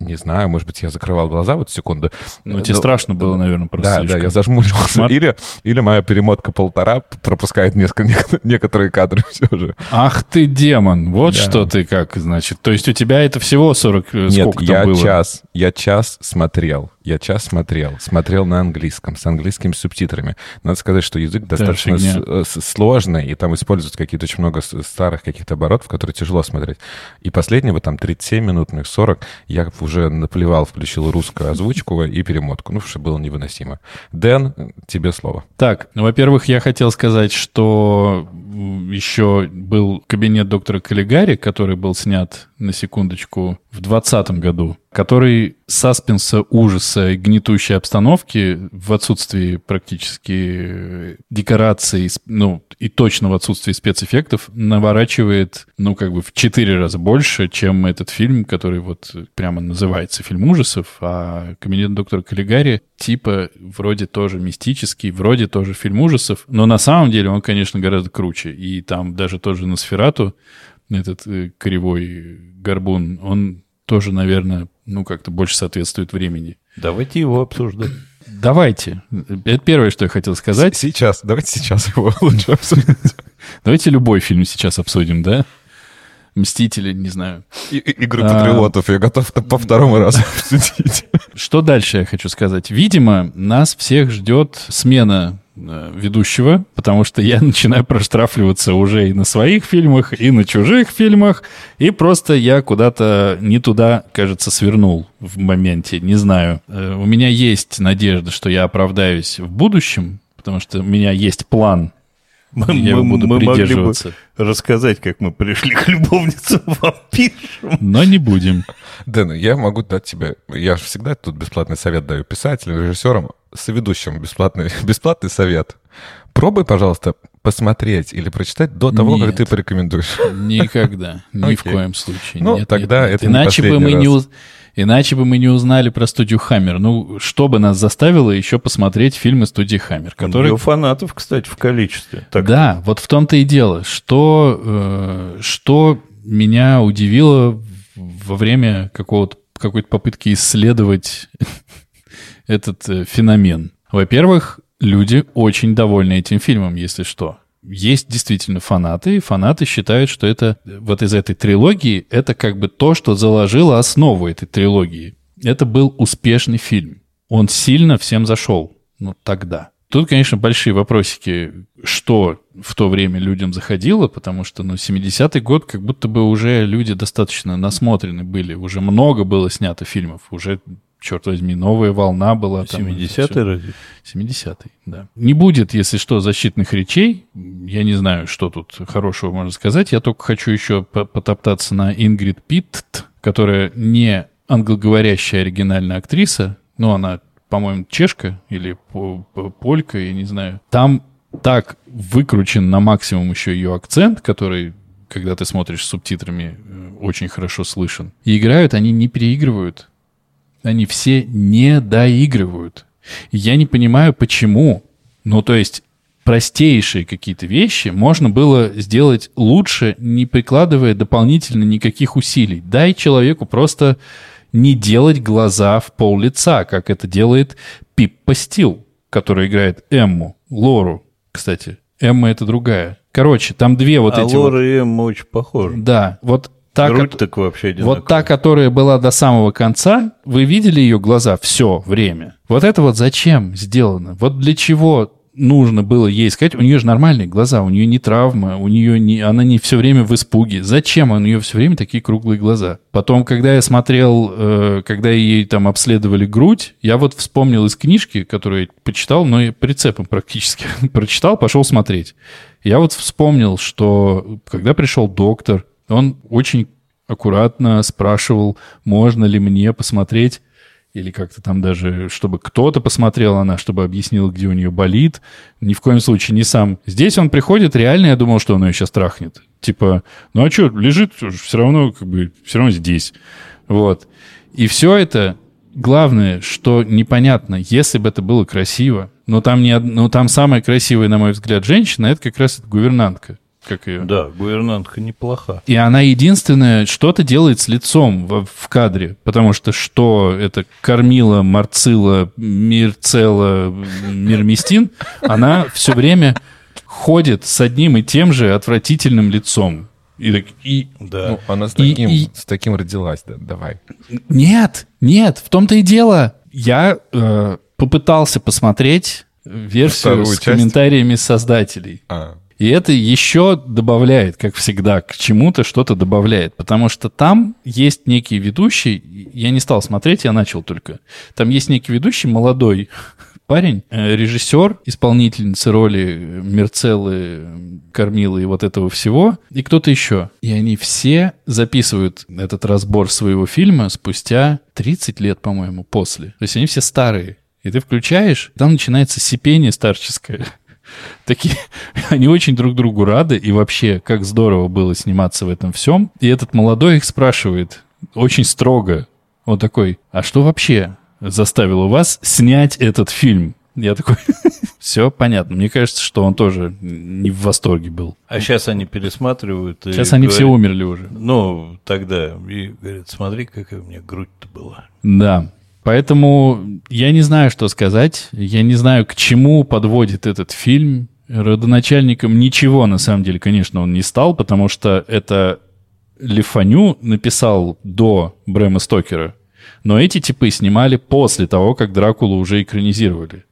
Не знаю, может быть, я закрывал глаза вот секунду. Ну, тебе Но, страшно было, наверное, просто. Да, слишком. да, я зажмурился. Или, или моя перемотка полтора пропускает несколько, некоторые кадры все же. Ах ты демон, вот да. что ты как, значит. То есть у тебя это всего 40 э, Нет, сколько я было? час, я час смотрел. Я час смотрел. Смотрел на английском, с английскими субтитрами. Надо сказать, что язык достаточно э, сложный, и там используют какие-то очень много старых каких-то оборотов, которые тяжело смотреть. И последнего, там, 37 минутных, 40, я уже наплевал, включил русскую озвучку и перемотку. Ну, что было невыносимо. Дэн, тебе слово. Так, ну, во-первых, я хотел сказать, что еще был кабинет доктора Каллигари, который был снят, на секундочку, в 2020 году который саспенса, ужаса и гнетущей обстановки в отсутствии практически декораций, ну, и точно в отсутствии спецэффектов наворачивает, ну, как бы в четыре раза больше, чем этот фильм, который вот прямо называется фильм ужасов, а «Кабинет доктора Каллигари» типа вроде тоже мистический, вроде тоже фильм ужасов, но на самом деле он, конечно, гораздо круче. И там даже тот же Носферату, этот э, кривой горбун, он тоже, наверное, ну, как-то больше соответствует времени. Давайте его обсуждать. Давайте. Это первое, что я хотел сказать. Сейчас. Давайте сейчас его лучше обсудить. Давайте любой фильм сейчас обсудим, да? Мстители, не знаю. И, и, Игры а... патриотов я готов по второму разу обсудить. Что дальше я хочу сказать? Видимо, нас всех ждет смена ведущего, потому что я начинаю проштрафливаться уже и на своих фильмах, и на чужих фильмах, и просто я куда-то не туда, кажется, свернул в моменте, не знаю. Э, у меня есть надежда, что я оправдаюсь в будущем, потому что у меня есть план, мы, я мы, буду мы придерживаться. могли бы рассказать, как мы пришли к любовницам вампиршам. Но не будем. Дэн, я могу дать тебе... Я же всегда тут бесплатный совет даю писателям, режиссерам, соведущим бесплатный, бесплатный совет. Пробуй, пожалуйста, посмотреть или прочитать до того, нет, как ты порекомендуешь. Никогда. Ни в коем случае. Ну, нет, тогда нет, это Иначе бы мы раз. не... Иначе бы мы не узнали про студию Хаммер. Ну, что бы нас заставило еще посмотреть фильмы студии Хаммер, которые... У фанатов, кстати, в количестве. Так... Да, вот в том-то и дело. Что, э, что меня удивило во время какого-то, какой-то попытки исследовать этот э, феномен. Во-первых, люди очень довольны этим фильмом, если что есть действительно фанаты, и фанаты считают, что это вот из этой трилогии, это как бы то, что заложило основу этой трилогии. Это был успешный фильм. Он сильно всем зашел. Ну, тогда. Тут, конечно, большие вопросики, что в то время людям заходило, потому что, ну, 70-й год, как будто бы уже люди достаточно насмотрены были, уже много было снято фильмов, уже черт возьми, новая волна была. 70-й разве? 70-й, да. Не будет, если что, защитных речей. Я не знаю, что тут хорошего можно сказать. Я только хочу еще потоптаться на Ингрид Питт, которая не англоговорящая оригинальная актриса, но она, по-моему, чешка или полька, я не знаю. Там так выкручен на максимум еще ее акцент, который когда ты смотришь с субтитрами, э, очень хорошо слышен. И играют они не переигрывают они все не доигрывают. Я не понимаю, почему. Ну, то есть простейшие какие-то вещи можно было сделать лучше, не прикладывая дополнительно никаких усилий. Дай человеку просто не делать глаза в пол лица, как это делает Пиппа Стил, который играет Эмму, Лору, кстати. Эмма это другая. Короче, там две вот а эти... Лора вот... и Эмма очень похожи. Да, вот та, Грудь так вообще одинаковая. Вот та, которая была до самого конца, вы видели ее глаза все время? Вот это вот зачем сделано? Вот для чего нужно было ей сказать, у нее же нормальные глаза, у нее не травма, у нее не, она не все время в испуге. Зачем у нее все время такие круглые глаза? Потом, когда я смотрел, э, когда ей там обследовали грудь, я вот вспомнил из книжки, которую я почитал, но и прицепом практически прочитал, пошел смотреть. Я вот вспомнил, что когда пришел доктор, он очень аккуратно спрашивал, можно ли мне посмотреть, или как-то там даже, чтобы кто-то посмотрел она, чтобы объяснил, где у нее болит. Ни в коем случае не сам. Здесь он приходит, реально я думал, что он ее сейчас трахнет. Типа, ну а что, лежит все равно, как бы, все равно здесь. Вот. И все это, главное, что непонятно, если бы это было красиво, но там, не, но там самая красивая, на мой взгляд, женщина, это как раз гувернантка как ее. Да, гувернантка неплоха. И она единственная что-то делает с лицом в, в кадре, потому что что это кормила, марцила, мирцела, мирмистин, она все время ходит с одним и тем же отвратительным лицом. И, так, и, да. Ну, она с таким, и, с таким родилась, да, давай. Нет, нет, в том-то и дело. Я э, попытался посмотреть версию Вторую с часть? комментариями создателей. А. И это еще добавляет, как всегда, к чему-то что-то добавляет. Потому что там есть некий ведущий, я не стал смотреть, я начал только. Там есть некий ведущий, молодой парень, э, режиссер, исполнительница роли Мерцеллы, Кормилы и вот этого всего, и кто-то еще. И они все записывают этот разбор своего фильма спустя 30 лет, по-моему, после. То есть они все старые. И ты включаешь, там начинается сипение старческое. Такие, они очень друг другу рады, и вообще, как здорово было сниматься в этом всем. И этот молодой их спрашивает, очень строго, он такой, а что вообще заставило вас снять этот фильм? Я такой, все понятно. Мне кажется, что он тоже не в восторге был. А сейчас они пересматривают. Сейчас они говорят, все умерли уже. Ну, тогда. И говорят, смотри, какая у меня грудь-то была. Да. Поэтому я не знаю, что сказать. Я не знаю, к чему подводит этот фильм. Родоначальником ничего, на самом деле, конечно, он не стал, потому что это Лифаню написал до Брэма Стокера, но эти типы снимали после того, как Дракулу уже экранизировали.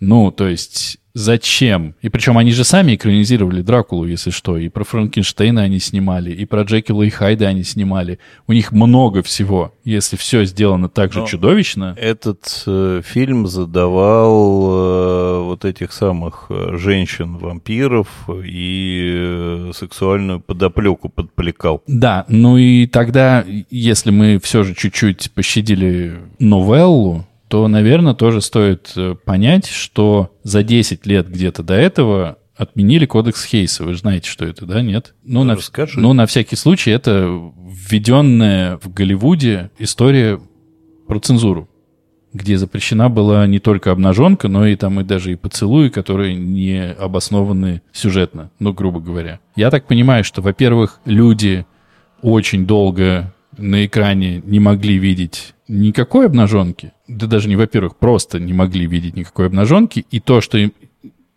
Ну, то есть зачем? И причем они же сами экранизировали Дракулу, если что. И про Франкенштейна они снимали, и про Джекила и Хайда они снимали. У них много всего. Если все сделано так же Но чудовищно... Этот э, фильм задавал э, вот этих самых э, женщин-вампиров и э, сексуальную подоплеку подплекал. Да, ну и тогда, если мы все же чуть-чуть пощадили новеллу, то, наверное, тоже стоит э, понять, что за 10 лет где-то до этого отменили кодекс Хейса. Вы же знаете, что это, да? Нет? Ну, на, ну, на всякий случай, это введенная в Голливуде история про цензуру, где запрещена была не только обнаженка, но и там и даже и поцелуи, которые не обоснованы сюжетно, ну, грубо говоря. Я так понимаю, что, во-первых, люди очень долго на экране не могли видеть никакой обнаженки, да даже не, во-первых, просто не могли видеть никакой обнаженки, и то, что им,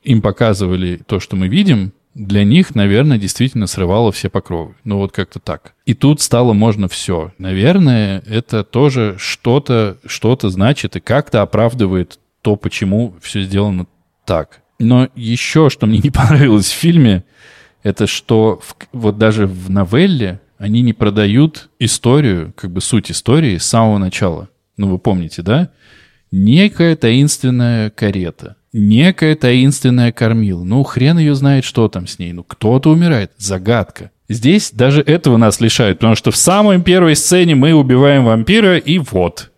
им показывали, то, что мы видим, для них, наверное, действительно срывало все покровы. Ну вот как-то так. И тут стало можно все. Наверное, это тоже что-то что значит и как-то оправдывает то, почему все сделано так. Но еще, что мне не понравилось в фильме, это что в, вот даже в новелле они не продают историю, как бы суть истории с самого начала. Ну, вы помните, да? Некая таинственная карета, некая таинственная кормила. Ну, хрен ее знает, что там с ней. Ну, кто-то умирает. Загадка. Здесь даже этого нас лишают, потому что в самой первой сцене мы убиваем вампира, и вот.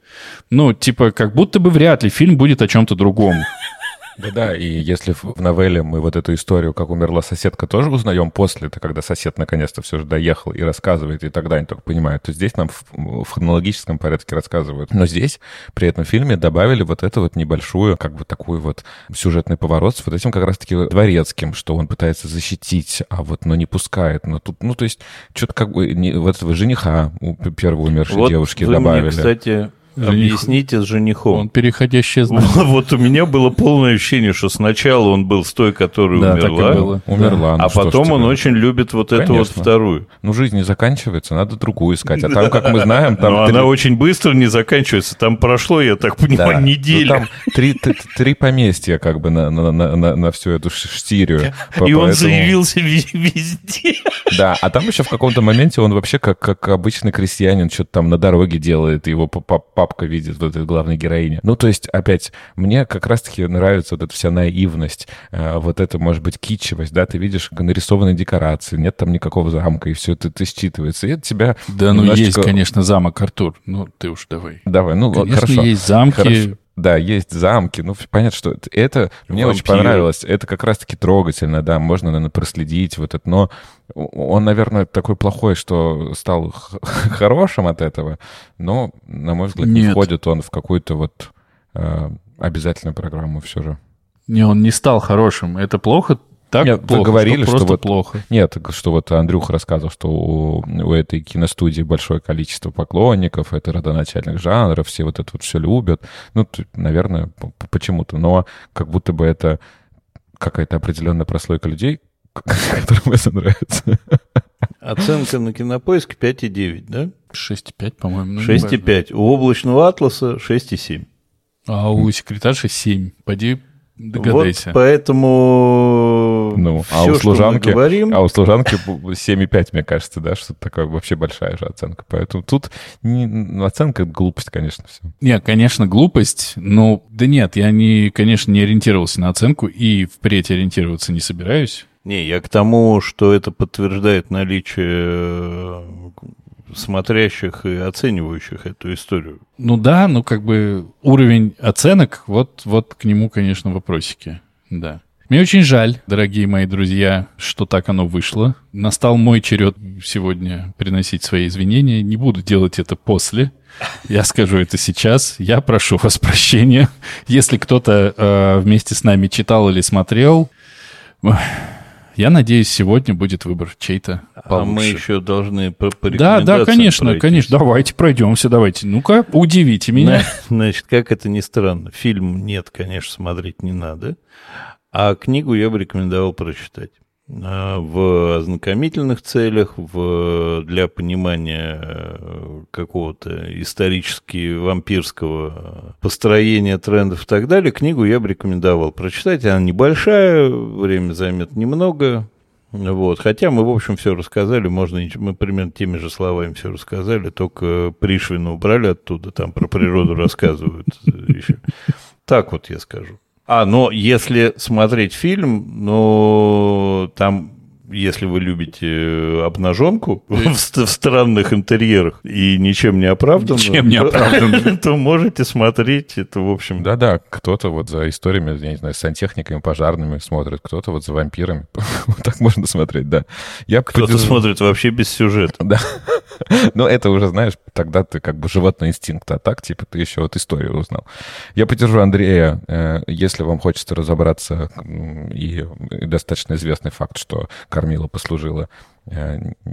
Ну, типа, как будто бы вряд ли фильм будет о чем-то другом. Да-да, и если в новелле мы вот эту историю, как умерла соседка, тоже узнаем после, это когда сосед наконец-то все же доехал и рассказывает, и тогда они только понимают, то здесь нам в, в хронологическом порядке рассказывают. Но здесь, при этом фильме, добавили вот эту вот небольшую, как бы такой вот сюжетный поворот с вот этим как раз-таки дворецким, что он пытается защитить, а вот, но не пускает. Но тут, ну, то есть, что-то как бы не, вот этого жениха у первой умершей Вот девушки вы добавили. мне, кстати, объясните с женихом. Он переходящее знание. Вот у меня было полное ощущение, что сначала он был с той, которая Да, так и умерла, было. Умерла. ну а потом он очень любит вот эту вот Конечно. вторую. Ну, жизнь не заканчивается, надо другую искать. А там, как мы знаем, там... Но три- она очень быстро не заканчивается. Там прошло, я так Да. понимаю, Ну, там три, т- три поместья как бы на, на, на, на- на всю эту штирию. По- И он поэтому- заявился ве- везде. Да, а там еще в каком-то моменте он вообще как, как обычный крестьянин что-то там на дороге делает, его п- папка видит, вот этой главной героине. Ну, то есть, опять, мне как раз-таки нравится вот эта вся наивность, э, вот это, может быть, китчевость, да, ты видишь нарисованные декорации, нет там никакого замка, и все это, это считывается, и это тебя Да, ну есть, немножечко- конечно, замок, Артур. Ну, ты уж давай. Давай, ну, Конечно, хорошо. есть замки. Хорошо. Да, есть замки. Ну, понятно, что это, это мне очень Вампиры. понравилось. Это как раз-таки трогательно, да, можно, наверное, проследить вот это. Но он, наверное, такой плохой, что стал хорошим от этого. Но, на мой взгляд, не Нет. входит он в какую-то вот э, обязательную программу все же. Не, он не стал хорошим. Это плохо? Так Нет, вы плохо, говорили, что просто вот- плохо. Нет, что вот Андрюха рассказывал, что у, у этой киностудии большое количество поклонников, это родоначальных жанров, все вот это вот все любят. Ну, наверное, почему-то. Но как будто бы это какая-то определенная прослойка людей, которым это нравится. Оценка на кинопоиске 5,9, да? 6,5, по-моему. ну, неважно. 6,5. У облачного атласа 6,7. А у секретарши 7. Пойди догадайся. Вот поэтому Ну, а всё, у служанки, говорим, а у служанки 7,5, мне кажется, да, что такое вообще большая же оценка. Поэтому тут не, ну, оценка — это глупость, конечно, все. Не, конечно, глупость, но да нет, я, не, конечно, не ориентировался на оценку и впредь ориентироваться не собираюсь. Не, я к тому, что это подтверждает наличие э, смотрящих и оценивающих эту историю. Ну да, ну как бы уровень оценок, вот, вот к нему, конечно, вопросики. Да. Мне очень жаль, дорогие мои друзья, что так оно вышло. Настал мой черед сегодня приносить свои извинения. Не буду делать это после. Я скажу это сейчас. Я прошу вас прощения. Если кто-то э, вместе с нами читал или смотрел, я надеюсь, сегодня будет выбор чей-то А мы получше. еще должны по, по Да, да, конечно, пройтись. конечно. Давайте пройдемся, давайте. Ну-ка, удивите меня. Значит, как это ни странно, фильм нет, конечно, смотреть не надо, а книгу я бы рекомендовал прочитать. а, в ознакомительных целях, в, для понимания э, какого-то исторически вампирского построения трендов и так далее, книгу я бы рекомендовал прочитать. Она небольшая, время займет немного, вот. Хотя мы, в общем, все рассказали, можно, мы примерно теми же словами все рассказали, только Пришвина убрали оттуда, там про природу рассказывают еще. Так вот я скажу. А, но если смотреть фильм, ну, там если вы любите э, обнаженку в, в странных интерьерах и ничем не оправданно, ничем не оправданно. то можете смотреть это, в общем... Да-да, кто-то вот за историями, я не знаю, сантехниками, пожарными смотрит, кто-то вот за вампирами. вот так можно смотреть, да. Я кто-то смотрит вообще без сюжета. Да. Но это уже, знаешь, тогда ты как бы животный инстинкт, а так, типа, ты еще вот историю узнал. Я поддержу Андрея, э, если вам хочется разобраться, и достаточно известный факт, что кормила послужила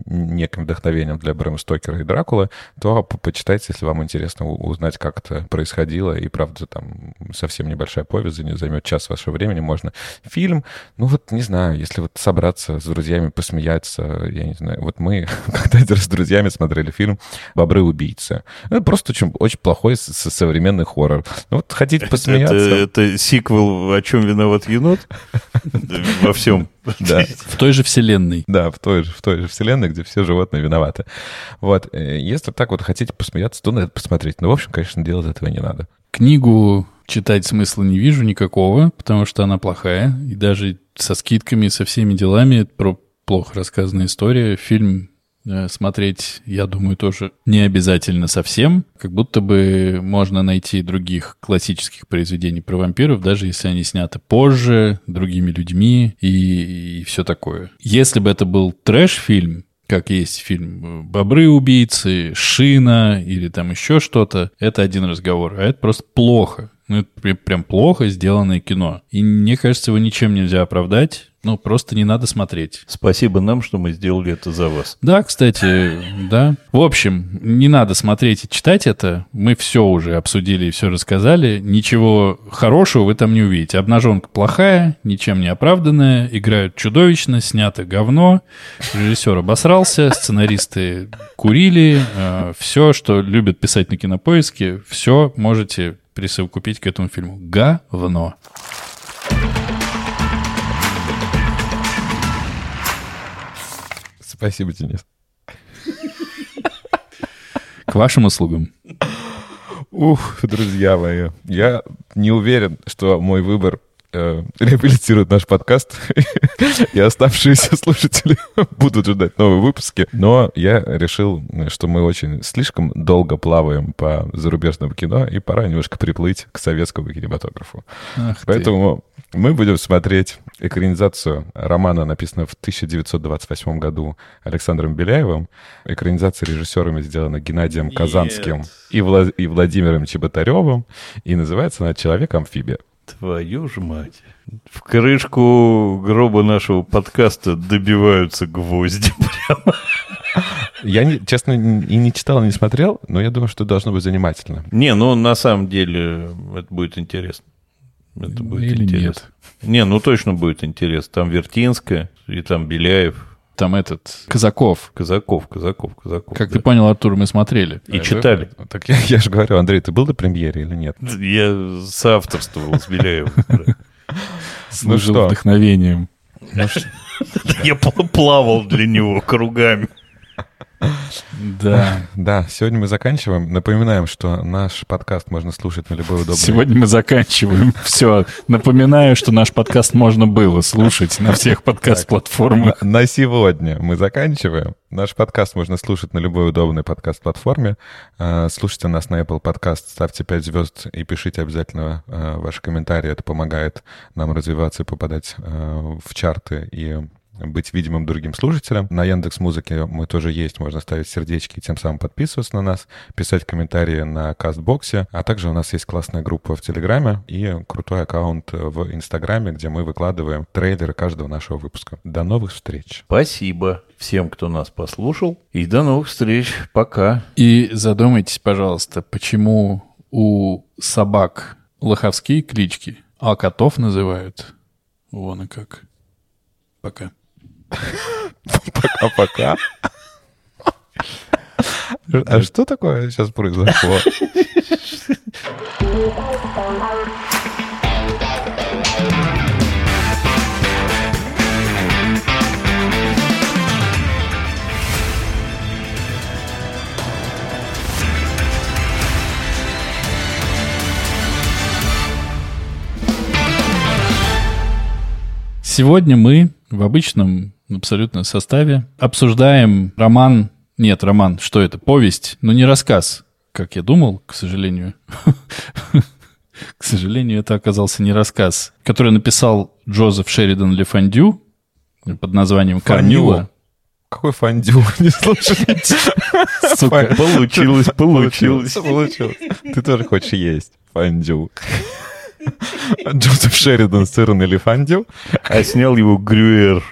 неким вдохновением для Брэма Стокера и Дракулы, то почитайте, если вам интересно узнать, как это происходило. И, правда, там совсем небольшая повесть, займет час вашего времени. Можно фильм, ну вот, не знаю, если вот собраться с друзьями, посмеяться, я не знаю. Вот мы когда-то с друзьями смотрели фильм «Бобры-убийцы». Это просто очень, очень плохой современный хоррор. Ну вот хотите посмеяться... Это, это сиквел «О чем виноват енот?» Во всем. Да. В той же вселенной. Да, в той же, в той же вселенной, где все животные виноваты. Вот. Э, если так вот хотите посмеяться, то надо посмотреть. Но, в общем, конечно, делать этого не надо. Книгу читать смысла не вижу никакого, потому что она плохая. И даже со скидками, со всеми делами, про плохо рассказанная история. Фильм смотреть, я думаю, тоже не обязательно совсем. Как будто бы можно найти других классических произведений про вампиров, даже если они сняты позже, другими людьми и, и все такое. Если бы это был трэш-фильм, как есть фильм «Бобры-убийцы», «Шина» или там еще что-то, это один разговор. А это просто плохо. Ну, это прям плохо сделанное кино. И мне кажется, его ничем нельзя оправдать. Ну, просто не надо смотреть. Спасибо нам, что мы сделали это за вас. Да, кстати, да. В общем, не надо смотреть и читать это. Мы все уже обсудили и все рассказали. Ничего хорошего вы там не увидите. Обнаженка плохая, ничем не оправданная, играют чудовищно, снято говно, режиссер обосрался, сценаристы курили. Э, все, что любят писать на кинопоиске, все можете присовокупить к этому фильму. Говно. Спасибо, Денис. К вашим услугам. Ух, друзья мои, я не уверен, что мой выбор э, реабилитирует наш подкаст, и оставшиеся слушатели будут ждать новые выпуски. Но я решил, что мы очень слишком долго плаваем по зарубежному кино, и пора немножко приплыть к советскому кинематографу. Ах Поэтому ты. мы будем смотреть экранизацию романа, написанного в 1928 году Александром Беляевым. Экранизация режиссерами сделана Геннадием Казанским и, Влад... и Владимиром Чеботаревым. И называется она «Человек-амфибия». Твою ж мать. В крышку гроба нашего подкаста добиваются гвозди прямо. Я, не, честно, и не читал, и не смотрел, но я думаю, что должно быть занимательно. Не, ну на самом деле это будет интересно. Это будет Или интересно. Нет. Не, ну точно будет интересно. Там Вертинская и там Беляев. Там этот Казаков. Казаков, Казаков, Казаков. Как да. ты понял, Артур, мы смотрели. И а читали. Это, так я, я же говорю, Андрей, ты был на премьере или нет? Я соавторствовал с Беляевым. Ну что? вдохновением. Я плавал для него кругами. Да. Да, сегодня мы заканчиваем. Напоминаем, что наш подкаст можно слушать на любой удобной... Сегодня мы заканчиваем. Все. Напоминаю, что наш подкаст можно было слушать на всех подкаст-платформах. На, на сегодня мы заканчиваем. Наш подкаст можно слушать на любой удобной подкаст-платформе. А, слушайте нас на Apple Podcast, ставьте 5 звезд и пишите обязательно а, ваши комментарии. Это помогает нам развиваться и попадать а, в чарты и быть видимым другим слушателям. На Яндекс Музыке мы тоже есть, можно ставить сердечки и тем самым подписываться на нас, писать комментарии на Кастбоксе, а также у нас есть классная группа в Телеграме и крутой аккаунт в Инстаграме, где мы выкладываем трейлеры каждого нашего выпуска. До новых встреч! Спасибо всем, кто нас послушал, и до новых встреч. Пока! И задумайтесь, пожалуйста, почему у собак лоховские клички, а котов называют вон и как. Пока. Пока-пока. А что такое сейчас произошло? Сегодня мы в обычном абсолютно составе обсуждаем роман... Нет, роман, что это? Повесть, но не рассказ, как я думал, к сожалению. К сожалению, это оказался не рассказ, который написал Джозеф Шеридан Лефандю под названием «Корнила». Какой фондю? Не слушайте. Сука. Получилось, получилось. Получилось. Ты тоже хочешь есть фондю. Джозеф Шеридан сырный или фондю? А снял его Грюер.